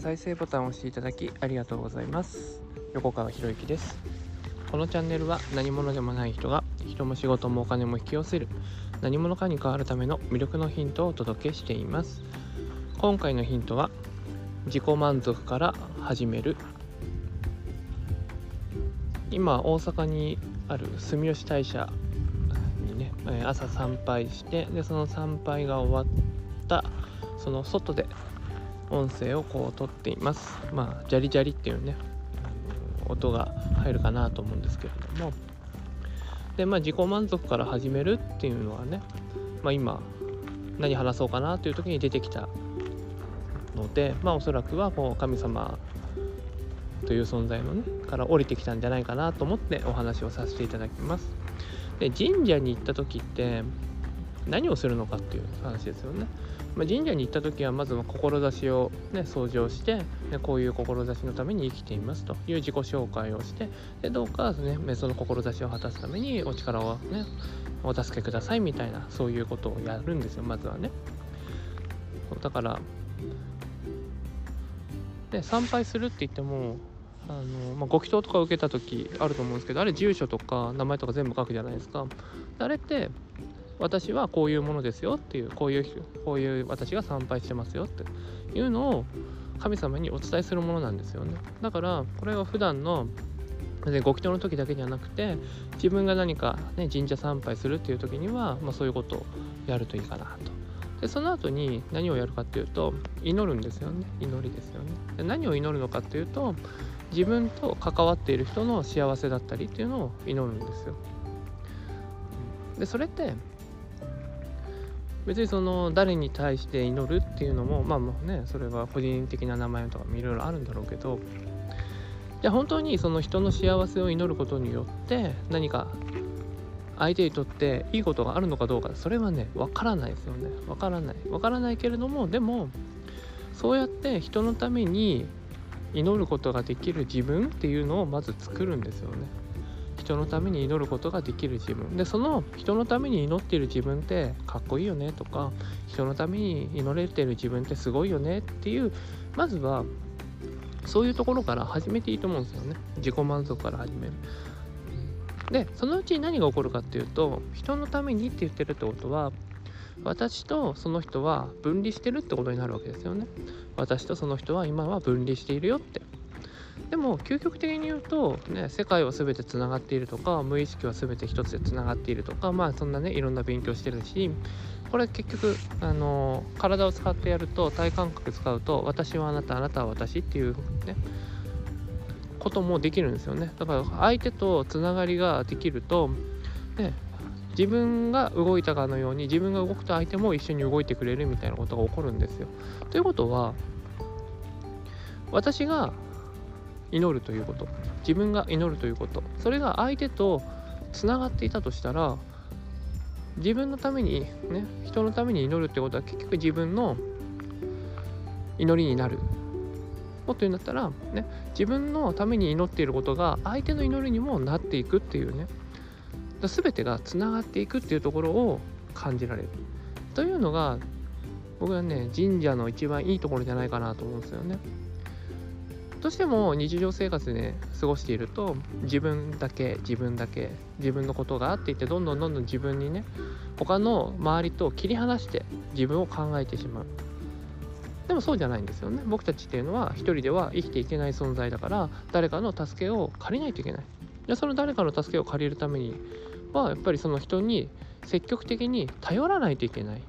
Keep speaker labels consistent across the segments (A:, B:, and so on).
A: 再生ボタンを押していただきありがとうございます。横川博之です。このチャンネルは何者でもない人が人も仕事もお金も引き寄せる何者かに変わるための魅力のヒントをお届けしています。今回のヒントは自己満足から始める。今大阪にある住吉大社にね朝参拝してでその参拝が終わったその外で音声をこう撮っています。まあジャリジャリっていうね音が入るかなと思うんですけれども。でまあ自己満足から始めるっていうのはねまあ今何話そうかなという時に出てきたのでまあおそらくはもう神様という存在のねから降りてきたんじゃないかなと思ってお話をさせていただきます。で神社に行った時って何をするのかっていう話ですよねまあ、神社に行った時はまずは志を、ね、掃除をして、ね、こういう志のために生きていますという自己紹介をしてでどうか、ね、その志を果たすためにお力を、ね、お助けくださいみたいなそういうことをやるんですよまずはね。だからで参拝するって言ってもあの、まあ、ご祈祷とか受けた時あると思うんですけどあれ住所とか名前とか全部書くじゃないですか。あれって私はこういうものですよっていうこういうこういう私が参拝してますよっていうのを神様にお伝えするものなんですよね。だからこれは普段のご祈祷の時だけじゃなくて自分が何か、ね、神社参拝するっていう時には、まあ、そういうことをやるといいかなと。でその後に何をやるかっていうと祈るんですよね。祈りですよね。で何を祈るのかっていうと自分と関わっている人の幸せだったりっていうのを祈るんですよ。でそれって別にその誰に対して祈るっていうのもまあもうねそれは個人的な名前とかもいろいろあるんだろうけどじゃあ本当にその人の幸せを祈ることによって何か相手にとっていいことがあるのかどうかそれはねわからないですよね。わからない。わからないけれどもでもそうやって人のために祈ることができる自分っていうのをまず作るんですよね。人のために祈ることができる自分。でその人のために祈っている自分ってかっこいいよねとか人のために祈れてる自分ってすごいよねっていうまずはそういうところから始めていいと思うんですよね。自己満足から始める。でそのうちに何が起こるかっていうと人のためにって言ってるってことは私とその人は分離してるってことになるわけですよね。私とその人は今は分離しているよって。でも究極的に言うと、ね、世界は全てつながっているとか無意識は全て一つでつながっているとかまあそんなねいろんな勉強してるしこれ結局あの体を使ってやると体感覚使うと私はあなたあなたは私っていうねこともできるんですよねだから相手とつながりができると、ね、自分が動いたかのように自分が動くと相手も一緒に動いてくれるみたいなことが起こるんですよ。ということは私が祈るということ。自分が祈るということ。それが相手とつながっていたとしたら自分のためにね人のために祈るってことは結局自分の祈りになる。もっと言うんだったら、ね、自分のために祈っていることが相手の祈りにもなっていくっていうね。全てがつながっていくっていうところを感じられる。というのが僕はね神社の一番いいところじゃないかなと思うんですよね。どうしても日常生活で、ね、過ごしていると自分だけ自分だけ自分のことがあっていってどんどんどんどん自分にね他の周りと切り離して自分を考えてしまう。でもそうじゃないんですよね。僕たちっていうのは一人では生きていけない存在だから誰かの助けを借りないといけない。でその誰かの助けを借りるためにはやっぱりその人に積極的に頼らないといけない。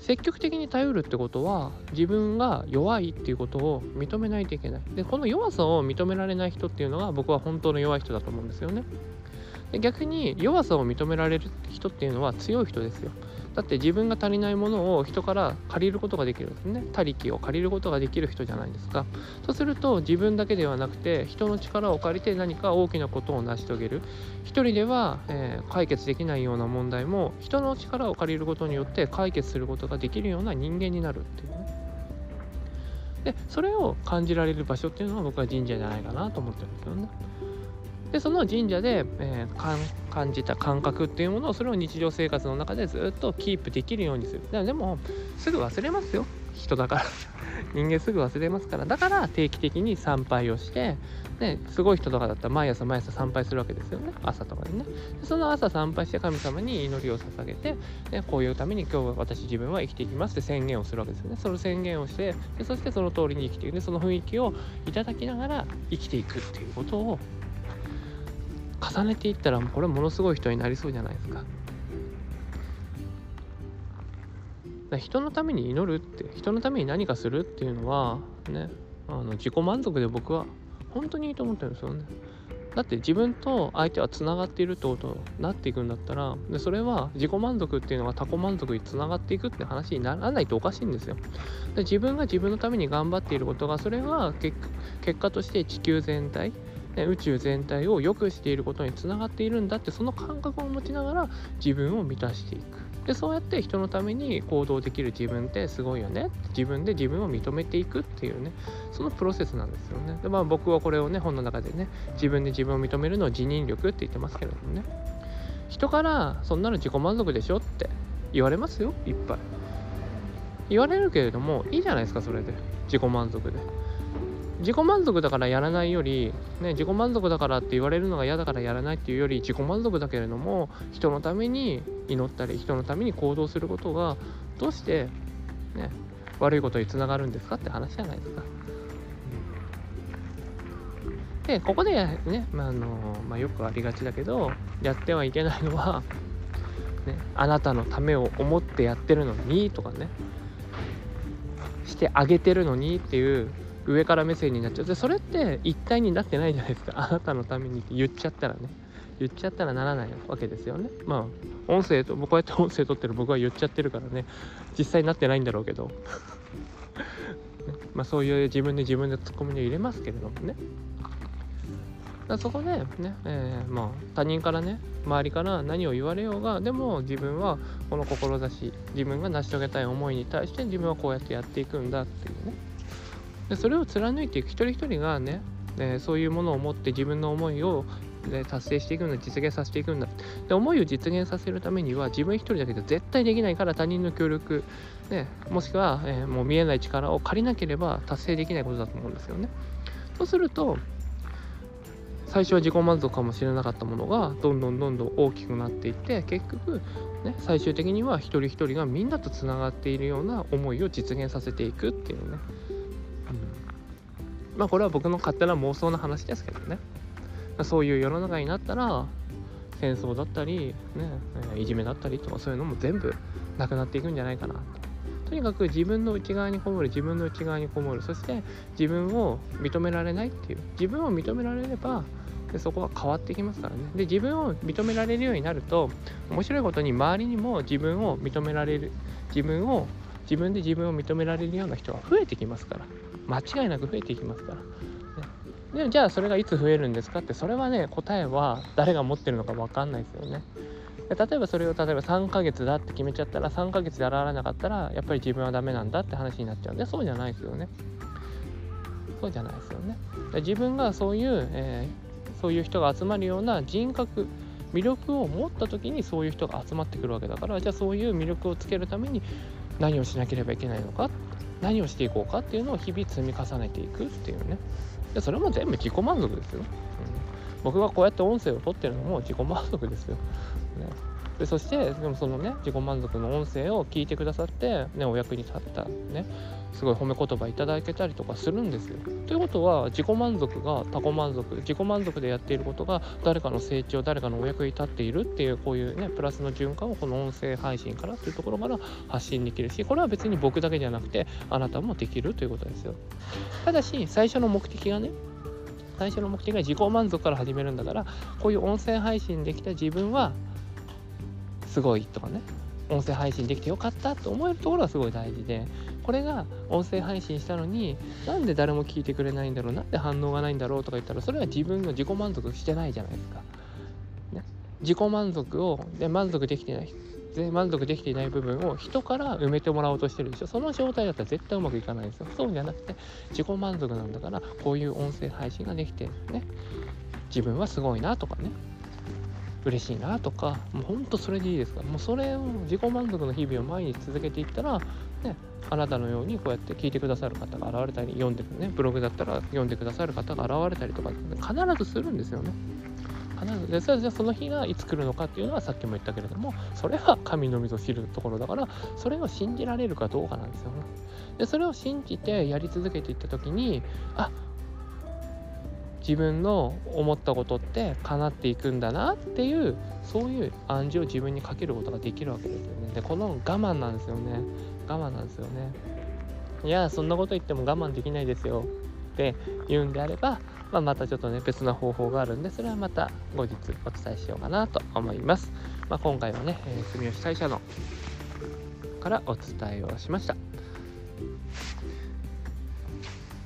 A: 積極的に頼るってことは自分が弱いっていうことを認めないといけない。でこの弱さを認められない人っていうのが僕は本当の弱い人だと思うんですよね。で逆に弱さを認められる人っていうのは強い人ですよ。だって自分が足りないものを人から借りることができるんですね。他力を借りることができる人じゃないですか。そうすると自分だけではなくて人の力を借りて何か大きなことを成し遂げる。一人では、えー、解決できないような問題も人の力を借りることによって解決することができるような人間になるっていうね。でそれを感じられる場所っていうのは僕は神社じゃないかなと思ってるんですよね。でその神社で、えー、感じた感覚っていうものをそれを日常生活の中でずっとキープできるようにする。でもすぐ忘れますよ。人だから。人間すぐ忘れますから。だから定期的に参拝をしてね、すごい人とかだったら毎朝毎朝参拝するわけですよね。朝とかにね。その朝参拝して神様に祈りを捧げて、ね、こういうために今日は私自分は生きていきますって宣言をするわけですよね。その宣言をしてでそしてその通りに生きていく。その雰囲気をいただきながら生きていくっていうことを重ねていったらこれものすごい人になりそうじゃないですか。人のために祈るって人のために何かするっていうのはねあの自己満足で僕は本当にいいと思ってるんですよね。だって自分と相手はつながっているってことになっていくんだったらでそれは自己満足っていうのが他己満足につながっていくって話にならないとおかしいんですよ。で自分が自分のために頑張っていることがそれは結果として地球全体宇宙全体を良くしていることにつながっているんだってその感覚を持ちながら自分を満たしていく。でそうやって人のために行動できる自分ってすごいよね自分で自分を認めていくっていうねそのプロセスなんですよね。でまあ僕はこれをね本の中でね自分で自分を認めるのを自認力って言ってますけれどもね。人からそんなの自己満足でしょって言われますよいっぱい。言われるけれどもいいじゃないですかそれで。自己満足で。自己満足だからやらないより、ね、自己満足だからって言われるのが嫌だからやらないっていうより自己満足だけれども人のために祈ったり人のために行動することがどうして、ね、悪いことにつながるんですかって話じゃないですか。でここでね、まああのまあ、よくありがちだけどやってはいけないのは、ね、あなたのためを思ってやってるのにとかねしてあげてるのにっていう上から目線になっちゃう。でそれって一体になってないじゃないですか。あなたのためにって言っちゃったらね。言っちゃったらならないわけですよね。まあ音声と僕こうやって音声取ってる僕は言っちゃってるからね。実際になってないんだろうけど。まあそういう自分で自分でツッコミを入れますけれどもね。だそこでね、えー、まあ他人からね周りから何を言われようがでも自分はこの志自分が成し遂げたい思いに対して自分はこうやってやっていくんだっていうね。でそれを貫いていく一人一人がね、え、そういうものを持って自分の思いをで達成していくんだ実現させていくんだで思いを実現させるためには自分一人だけで絶対できないから他人の協力、ね、もしくは、えー、もう見えない力を借りなければ達成できないことだと思うんですよね。そうすると最初は自己満足かもしれなかったものがどんどんどんどん大きくなっていって結局、ね、最終的には一人一人がみんなとつながっているような思いを実現させていくっていうねまあこれは僕の勝手な妄想の話ですけどね。そういう世の中になったら戦争だったり、ね、いじめだったりとかそういうのも全部なくなっていくんじゃないかな。と。とにかく自分の内側にこもる自分の内側にこもる。そして自分を認められないっていう。自分を認められればでそこは変わってきますからね。で自分を認められるようになると面白いことに周りにも自分を認められる自分を自分で自分を認められるような人が増えてきますから。間違いなく増えていきますから。でじゃあそれがいつ増えるんですかってそれはね答えは誰が持ってるのか分かんないですよね。例えばそれを例えば3ヶ月だって決めちゃったら3ヶ月で現れなかったらやっぱり自分はダメなんだって話になっちゃうんでそうじゃないですよね。そうじゃないですよね。自分がそういう、えー、そういう人が集まるような人格魅力を持った時にそういう人が集まってくるわけだからじゃあそういう魅力をつけるために何をしなければいけないのか何をしていこうかっていうのを日々積み重ねていくっていうね。でそれも全部自己満足ですよ、うん、僕がこうやって音声を取ってるのも自己満足ですよ、ね、でそしてでもそのね自己満足の音声を聞いてくださって、ね、お役に立ったねすごい褒め言葉いただけたりとかするんですよ。ということは自己満足が他己満足自己満足でやっていることが誰かの成長誰かのお役に立っているっていうこういうねプラスの循環をこの音声配信からというところから発信できるしこれは別に僕だけじゃなくてあなたもできるということですよ。ただし最初の目的がね最初の目的が自己満足から始めるんだからこういう音声配信できた自分はすごいとかね音声配信できてよかったと思えるところがすごい大事でこれが音声配信したのになんで誰も聞いてくれないんだろうなんで反応がないんだろうとか言ったらそれは自分の自己満足してないじゃないですか。ね、自己満足をで満足できてないで満足できていない部分を人から埋めてもらおうとしてるでしょ。その状態だったら絶対うまくいかないですよ。そうじゃなくて自己満足なんだからこういう音声配信ができてね自分はすごいなとかね。嬉しいなとかもうほんとそれでいいですか？らもうそれを自己満足の日々を毎日続けていったらねあなたのようにこうやって聞いてくださる方が現れたり読んでくねブログだったら読んでくださる方が現れたりとか必ずするんですよね。必ずでそれじゃその日がいつ来るのかっていうのはさっきも言ったけれどもそれは神のみぞ知るところだからそれを信じられるかどうかなんですよね。でそれを信じてやり続けていった時にあ自分の思ったことって叶っていくんだなっていうそういう暗示を自分にかけることができるわけですよね。でこの我慢なんですよね。我慢なんですよね。いやそんなこと言っても我慢できないですよって言うんであれば、まあ、またちょっとね別な方法があるんでそれはまた後日お伝えしようかなと思います。まあ、今回はね、えー、住吉大社のからお伝えをしました。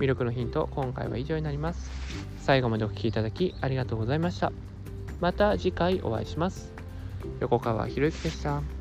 A: 魅力のヒント今回は以上になります。最後までお聴きいただきありがとうございました。また次回お会いします。横川博之でした。